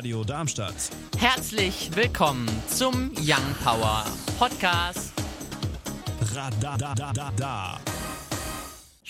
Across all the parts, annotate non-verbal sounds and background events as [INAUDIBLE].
Radio Darmstadt. Herzlich willkommen zum Young Power Podcast. Radadadada.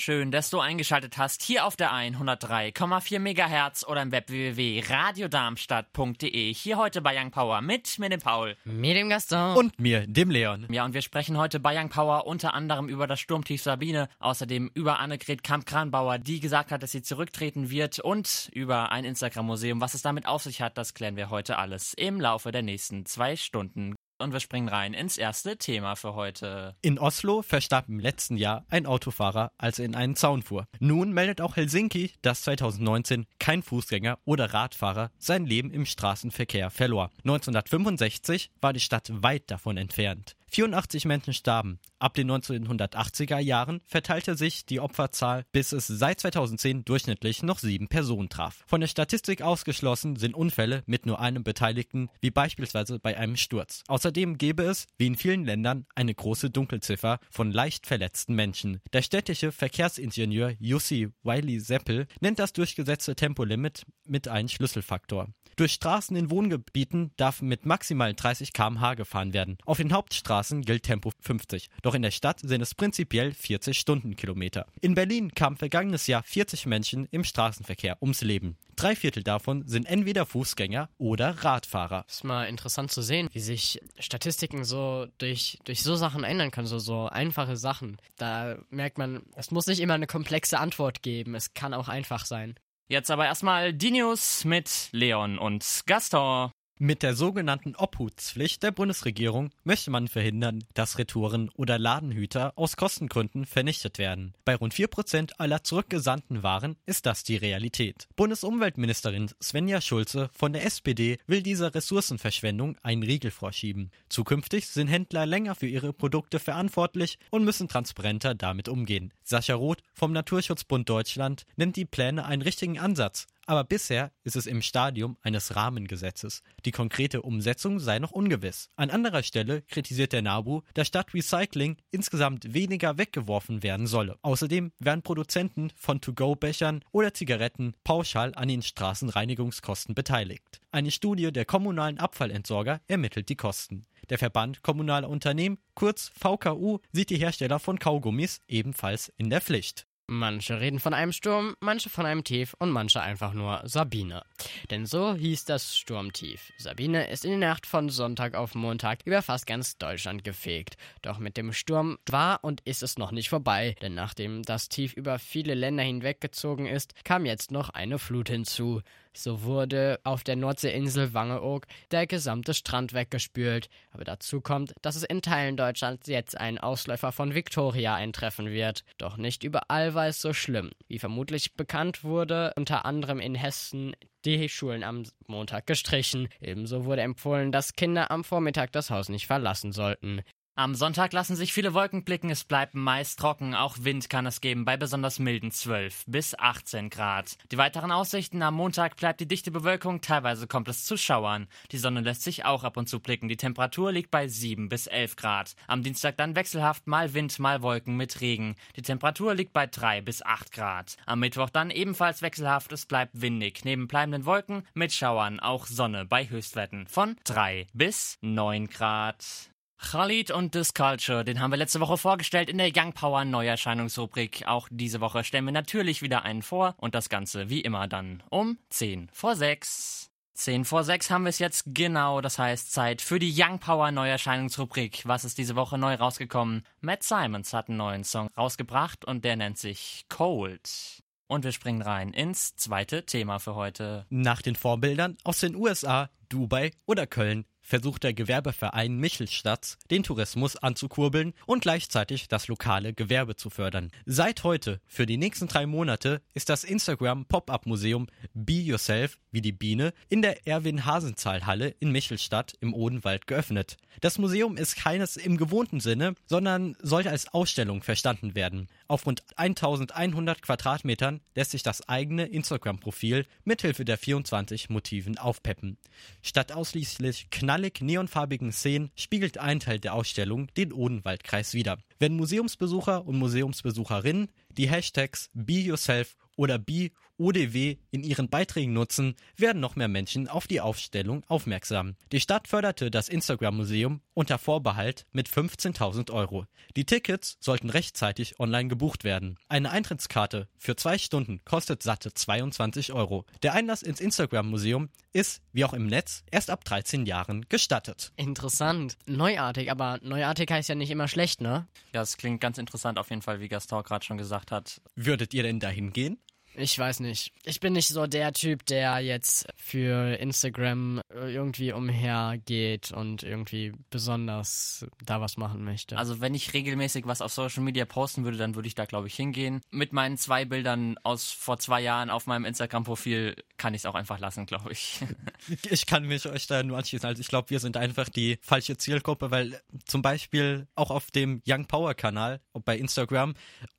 Schön, dass du eingeschaltet hast hier auf der 103,4 MHz oder im Web www.radiodarmstadt.de. Hier heute bei Young Power mit mir, dem Paul. Mir, dem Gaston. Und mir, dem Leon. Ja, und wir sprechen heute bei Young Power unter anderem über das Sturmtief Sabine, außerdem über Annegret Kamp-Kranbauer, die gesagt hat, dass sie zurücktreten wird und über ein Instagram-Museum. Was es damit auf sich hat, das klären wir heute alles im Laufe der nächsten zwei Stunden. Und wir springen rein ins erste Thema für heute. In Oslo verstarb im letzten Jahr ein Autofahrer, als er in einen Zaun fuhr. Nun meldet auch Helsinki, dass 2019 kein Fußgänger oder Radfahrer sein Leben im Straßenverkehr verlor. 1965 war die Stadt weit davon entfernt. 84 Menschen starben. Ab den 1980er Jahren verteilte sich die Opferzahl, bis es seit 2010 durchschnittlich noch sieben Personen traf. Von der Statistik ausgeschlossen sind Unfälle mit nur einem Beteiligten, wie beispielsweise bei einem Sturz. Außerdem gäbe es, wie in vielen Ländern, eine große Dunkelziffer von leicht verletzten Menschen. Der städtische Verkehrsingenieur Jussi Wiley Seppel nennt das durchgesetzte Tempolimit mit einem Schlüsselfaktor. Durch Straßen in Wohngebieten darf mit maximal 30 km/h gefahren werden. Auf den Hauptstraßen gilt Tempo 50, doch in der Stadt sind es prinzipiell 40 Stundenkilometer. In Berlin kamen vergangenes Jahr 40 Menschen im Straßenverkehr ums Leben. Drei Viertel davon sind entweder Fußgänger oder Radfahrer. ist mal interessant zu sehen, wie sich Statistiken so durch, durch so Sachen ändern können, so, so einfache Sachen. Da merkt man, es muss nicht immer eine komplexe Antwort geben, es kann auch einfach sein. Jetzt aber erstmal die News mit Leon und Gaston. Mit der sogenannten Obhutspflicht der Bundesregierung möchte man verhindern, dass Retouren oder Ladenhüter aus Kostengründen vernichtet werden. Bei rund 4% aller zurückgesandten Waren ist das die Realität. Bundesumweltministerin Svenja Schulze von der SPD will dieser Ressourcenverschwendung einen Riegel vorschieben. Zukünftig sind Händler länger für ihre Produkte verantwortlich und müssen transparenter damit umgehen. Sascha Roth vom Naturschutzbund Deutschland nennt die Pläne einen richtigen Ansatz, aber bisher ist es im Stadium eines Rahmengesetzes. Die konkrete Umsetzung sei noch ungewiss. An anderer Stelle kritisiert der NABU, dass statt Recycling insgesamt weniger weggeworfen werden solle. Außerdem werden Produzenten von To-Go-Bechern oder Zigaretten pauschal an den Straßenreinigungskosten beteiligt. Eine Studie der kommunalen Abfallentsorger ermittelt die Kosten. Der Verband Kommunaler Unternehmen, kurz VKU, sieht die Hersteller von Kaugummis ebenfalls in der Pflicht. Manche reden von einem Sturm, manche von einem Tief und manche einfach nur Sabine. Denn so hieß das Sturmtief. Sabine ist in der Nacht von Sonntag auf Montag über fast ganz Deutschland gefegt. Doch mit dem Sturm war und ist es noch nicht vorbei, denn nachdem das Tief über viele Länder hinweggezogen ist, kam jetzt noch eine Flut hinzu. So wurde auf der Nordseeinsel Wangeoog der gesamte Strand weggespült. Aber dazu kommt, dass es in Teilen Deutschlands jetzt einen Ausläufer von Victoria eintreffen wird. Doch nicht überall war es so schlimm. Wie vermutlich bekannt wurde, unter anderem in Hessen die Schulen am Montag gestrichen. Ebenso wurde empfohlen, dass Kinder am Vormittag das Haus nicht verlassen sollten. Am Sonntag lassen sich viele Wolken blicken, es bleibt meist trocken, auch Wind kann es geben bei besonders milden 12 bis 18 Grad. Die weiteren Aussichten am Montag bleibt die dichte Bewölkung, teilweise kommt es zu Schauern. Die Sonne lässt sich auch ab und zu blicken, die Temperatur liegt bei 7 bis 11 Grad. Am Dienstag dann wechselhaft mal Wind, mal Wolken mit Regen. Die Temperatur liegt bei 3 bis 8 Grad. Am Mittwoch dann ebenfalls wechselhaft, es bleibt windig, neben bleibenden Wolken mit Schauern auch Sonne bei Höchstwerten von 3 bis 9 Grad. Khalid und Disculture, den haben wir letzte Woche vorgestellt in der Young Power Neuerscheinungsrubrik. Auch diese Woche stellen wir natürlich wieder einen vor und das Ganze wie immer dann um 10 vor 6. 10 vor 6 haben wir es jetzt genau, das heißt Zeit für die Young Power Neuerscheinungsrubrik. Was ist diese Woche neu rausgekommen? Matt Simons hat einen neuen Song rausgebracht und der nennt sich Cold. Und wir springen rein ins zweite Thema für heute. Nach den Vorbildern aus den USA, Dubai oder Köln versucht der Gewerbeverein Michelstadt, den Tourismus anzukurbeln und gleichzeitig das lokale Gewerbe zu fördern. Seit heute, für die nächsten drei Monate, ist das Instagram Pop-Up Museum Be Yourself, wie die Biene, in der Erwin-Hasenzahl-Halle in Michelstadt im Odenwald geöffnet. Das Museum ist keines im gewohnten Sinne, sondern sollte als Ausstellung verstanden werden. Auf rund 1100 Quadratmetern lässt sich das eigene Instagram-Profil mithilfe der 24 Motiven aufpeppen. Statt ausschließlich knallig neonfarbigen Szenen spiegelt ein Teil der Ausstellung den Odenwaldkreis wider. Wenn Museumsbesucher und Museumsbesucherinnen die Hashtags Oder Be ODW in ihren Beiträgen nutzen, werden noch mehr Menschen auf die Aufstellung aufmerksam. Die Stadt förderte das Instagram-Museum unter Vorbehalt mit 15.000 Euro. Die Tickets sollten rechtzeitig online gebucht werden. Eine Eintrittskarte für zwei Stunden kostet satte 22 Euro. Der Einlass ins Instagram-Museum ist, wie auch im Netz, erst ab 13 Jahren gestattet. Interessant. Neuartig, aber neuartig heißt ja nicht immer schlecht, ne? Ja, es klingt ganz interessant auf jeden Fall, wie Gaston gerade schon gesagt hat. Würdet ihr denn dahin gehen? Ich weiß nicht. Ich bin nicht so der Typ, der jetzt für Instagram irgendwie umhergeht und irgendwie besonders da was machen möchte. Also wenn ich regelmäßig was auf Social Media posten würde, dann würde ich da glaube ich hingehen. Mit meinen zwei Bildern aus vor zwei Jahren auf meinem Instagram-Profil kann ich es auch einfach lassen, glaube [LAUGHS] ich. Ich kann mich euch da nur anschließen. Also ich glaube, wir sind einfach die falsche Zielgruppe, weil zum Beispiel auch auf dem Young Power Kanal bei Instagram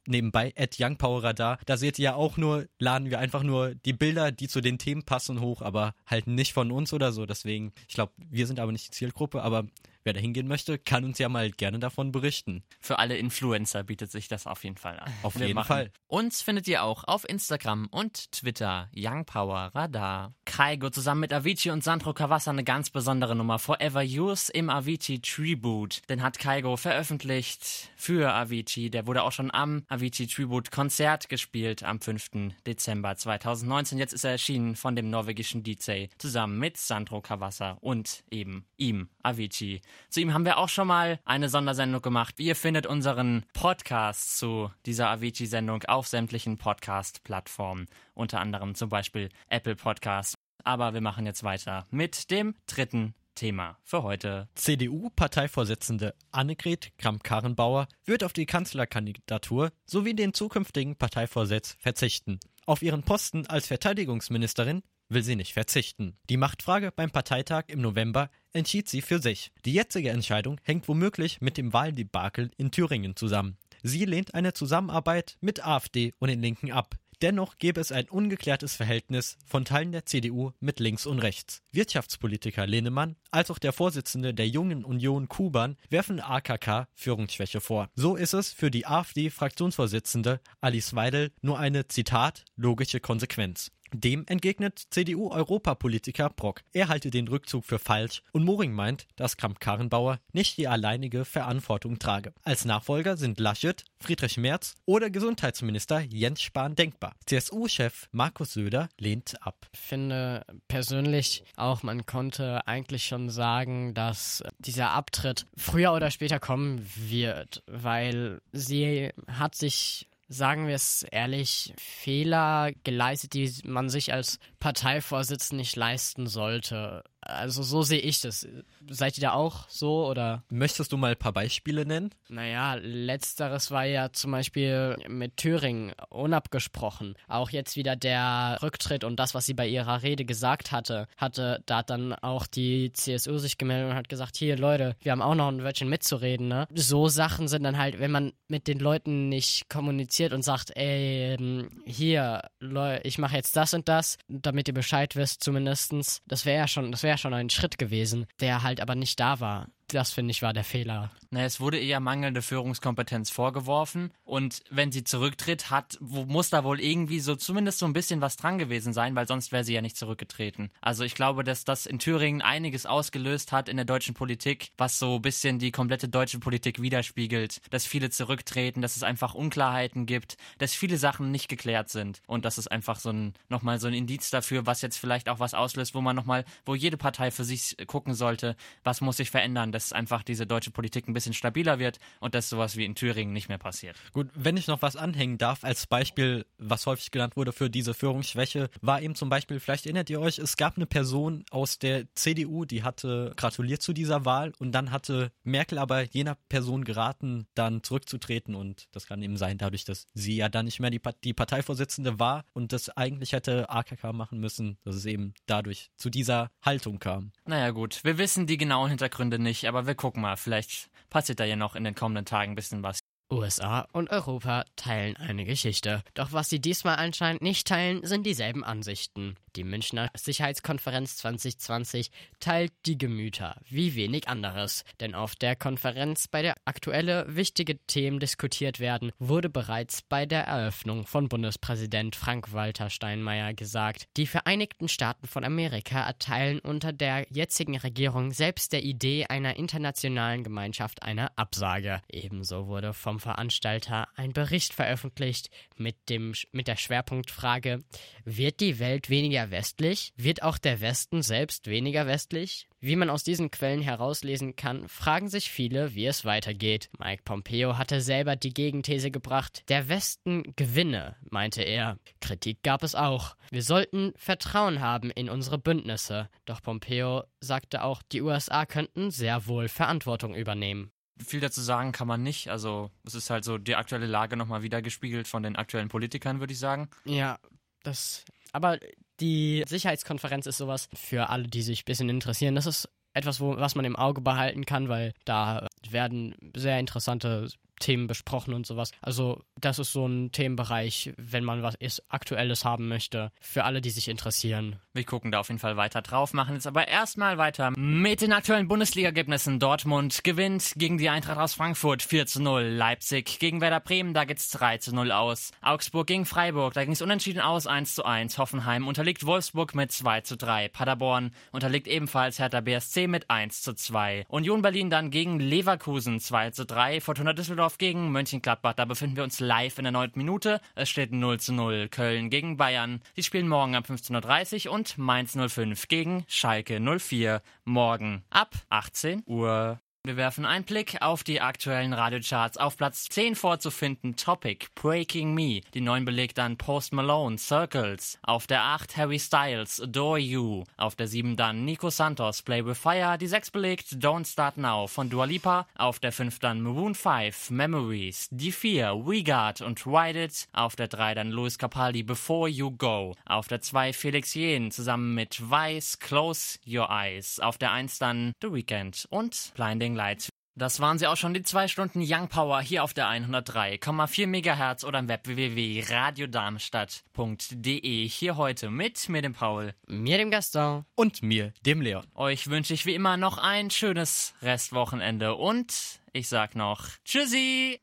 nebenbei at Young Power Radar, da seht ihr ja auch nur, laden wir einfach nur die Bilder, die zu den Themen passen hoch, aber halt nicht von uns oder so. Deswegen, ich glaube, wir sind aber nicht die Zielgruppe, aber wer da hingehen möchte, kann uns ja mal gerne davon berichten. Für alle Influencer bietet sich das auf jeden Fall an. Auf Wir jeden machen. Fall. Uns findet ihr auch auf Instagram und Twitter Young Power Radar. Kaigo zusammen mit Avicii und Sandro Cavazza eine ganz besondere Nummer Forever Yours im Avicii Tribute. Den hat Kaigo veröffentlicht für Avicii. Der wurde auch schon am Avicii Tribute Konzert gespielt am 5. Dezember 2019. Jetzt ist er erschienen von dem norwegischen DJ zusammen mit Sandro Cavazza und eben ihm, Avicii. Zu ihm haben wir auch schon mal eine Sondersendung gemacht. Ihr findet unseren Podcast zu dieser Avicii-Sendung auf sämtlichen Podcast-Plattformen, unter anderem zum Beispiel Apple Podcast. Aber wir machen jetzt weiter mit dem dritten Thema für heute. CDU-Parteivorsitzende Annegret Kramp-Karrenbauer wird auf die Kanzlerkandidatur sowie den zukünftigen Parteivorsitz verzichten. Auf ihren Posten als Verteidigungsministerin will sie nicht verzichten. Die Machtfrage beim Parteitag im November entschied sie für sich. Die jetzige Entscheidung hängt womöglich mit dem Wahldebakel in Thüringen zusammen. Sie lehnt eine Zusammenarbeit mit AfD und den Linken ab. Dennoch gäbe es ein ungeklärtes Verhältnis von Teilen der CDU mit links und rechts. Wirtschaftspolitiker Lehnemann als auch der Vorsitzende der Jungen Union Kuban werfen AKK Führungsschwäche vor. So ist es für die AfD-Fraktionsvorsitzende Alice Weidel nur eine, Zitat, logische Konsequenz. Dem entgegnet CDU-Europapolitiker Brock. Er halte den Rückzug für falsch und Moring meint, dass Kramp-Karrenbauer nicht die alleinige Verantwortung trage. Als Nachfolger sind Laschet, Friedrich Merz oder Gesundheitsminister Jens Spahn denkbar. CSU-Chef Markus Söder lehnt ab. Ich finde persönlich auch, man konnte eigentlich schon sagen, dass dieser Abtritt früher oder später kommen wird, weil sie hat sich sagen wir es ehrlich, Fehler geleistet, die man sich als Parteivorsitz nicht leisten sollte. Also so sehe ich das. Seid ihr da auch so oder? Möchtest du mal ein paar Beispiele nennen? Naja, letzteres war ja zum Beispiel mit Thüringen unabgesprochen. Auch jetzt wieder der Rücktritt und das, was sie bei ihrer Rede gesagt hatte, hatte, da hat dann auch die CSU sich gemeldet und hat gesagt, hier Leute, wir haben auch noch ein Wörtchen mitzureden, ne? So Sachen sind dann halt, wenn man mit den Leuten nicht kommuniziert und sagt, ey, hier, Leute, ich mache jetzt das und das, damit ihr Bescheid wisst zumindestens. Das wäre ja schon, das wäre ja schon ein Schritt gewesen, der halt aber nicht da war. Das finde ich war der Fehler. Naja, es wurde eher mangelnde Führungskompetenz vorgeworfen und wenn sie zurücktritt, hat, muss da wohl irgendwie so zumindest so ein bisschen was dran gewesen sein, weil sonst wäre sie ja nicht zurückgetreten. Also ich glaube, dass das in Thüringen einiges ausgelöst hat in der deutschen Politik, was so ein bisschen die komplette deutsche Politik widerspiegelt, dass viele zurücktreten, dass es einfach Unklarheiten gibt, dass viele Sachen nicht geklärt sind und das ist einfach so ein, nochmal so ein Indiz dafür, was jetzt vielleicht auch was auslöst, wo man nochmal, wo jede Partei für sich gucken sollte, was muss sich verändern, dass einfach diese deutsche Politik ein bisschen stabiler wird und dass sowas wie in Thüringen nicht mehr passiert. Gut, wenn ich noch was anhängen darf, als Beispiel, was häufig genannt wurde für diese Führungsschwäche, war eben zum Beispiel, vielleicht erinnert ihr euch, es gab eine Person aus der CDU, die hatte gratuliert zu dieser Wahl und dann hatte Merkel aber jener Person geraten, dann zurückzutreten und das kann eben sein, dadurch, dass sie ja dann nicht mehr die, Pa- die Parteivorsitzende war und das eigentlich hätte AKK machen müssen, dass es eben dadurch zu dieser Haltung kam. Naja gut, wir wissen die genauen Hintergründe nicht, aber wir gucken mal, vielleicht passiert da ja noch in den kommenden Tagen ein bisschen was. USA und Europa teilen eine Geschichte. Doch was sie diesmal anscheinend nicht teilen, sind dieselben Ansichten. Die Münchner Sicherheitskonferenz 2020 teilt die Gemüter wie wenig anderes. Denn auf der Konferenz, bei der aktuelle wichtige Themen diskutiert werden, wurde bereits bei der Eröffnung von Bundespräsident Frank-Walter Steinmeier gesagt, die Vereinigten Staaten von Amerika erteilen unter der jetzigen Regierung selbst der Idee einer internationalen Gemeinschaft eine Absage. Ebenso wurde vom Veranstalter ein Bericht veröffentlicht mit, dem, mit der Schwerpunktfrage, wird die Welt weniger westlich? Wird auch der Westen selbst weniger westlich? Wie man aus diesen Quellen herauslesen kann, fragen sich viele, wie es weitergeht. Mike Pompeo hatte selber die Gegenthese gebracht, der Westen gewinne, meinte er. Kritik gab es auch. Wir sollten Vertrauen haben in unsere Bündnisse. Doch Pompeo sagte auch, die USA könnten sehr wohl Verantwortung übernehmen viel dazu sagen kann man nicht. Also es ist halt so die aktuelle Lage nochmal wiedergespiegelt von den aktuellen Politikern, würde ich sagen. Ja, das. Aber die Sicherheitskonferenz ist sowas für alle, die sich ein bisschen interessieren. Das ist etwas, wo, was man im Auge behalten kann, weil da werden sehr interessante Themen besprochen und sowas. Also das ist so ein Themenbereich, wenn man was ist, Aktuelles haben möchte, für alle, die sich interessieren. Wir gucken da auf jeden Fall weiter drauf, machen jetzt aber erstmal weiter mit den aktuellen Bundesliga-Ergebnissen. Dortmund gewinnt gegen die Eintracht aus Frankfurt 4 zu 0. Leipzig gegen Werder Bremen, da geht's 3 zu 0 aus. Augsburg gegen Freiburg, da ging's unentschieden aus 1 zu 1. Hoffenheim unterliegt Wolfsburg mit 2 zu 3. Paderborn unterliegt ebenfalls Hertha BSC mit 1 zu 2. Union Berlin dann gegen Leverkusen 2 zu 3. Fortuna Düsseldorf Düsseldorf gegen Mönchengladbach. Da befinden wir uns live in der neunten Minute. Es steht 0 zu 0. Köln gegen Bayern. Die spielen morgen ab 15.30 Uhr und Mainz 05 gegen Schalke 04 morgen ab 18 Uhr. Wir werfen einen Blick auf die aktuellen Radiocharts. Auf Platz 10 vorzufinden Topic, Breaking Me. Die 9 belegt dann Post Malone, Circles. Auf der 8 Harry Styles, Adore You. Auf der 7 dann Nico Santos, Play With Fire. Die 6 belegt Don't Start Now von Dua Lipa. Auf der 5 dann Maroon 5, Memories. Die 4 We Got und Ride It. Auf der 3 dann Louis Capaldi, Before You Go. Auf der 2 Felix Jen zusammen mit Vice, Close Your Eyes. Auf der 1 dann The Weekend und Blinding Guiding Lights. Das waren sie auch schon, die zwei Stunden Young Power hier auf der 103,4 MHz oder im Web www.radiodarmstadt.de. Hier heute mit mir, dem Paul, mir, dem Gaston und mir, dem Leon. Euch wünsche ich wie immer noch ein schönes Restwochenende und ich sag noch Tschüssi!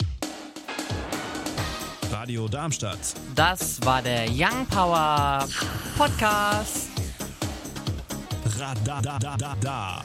Radio Darmstadt. Das war der Young Power Podcast. Radadadada.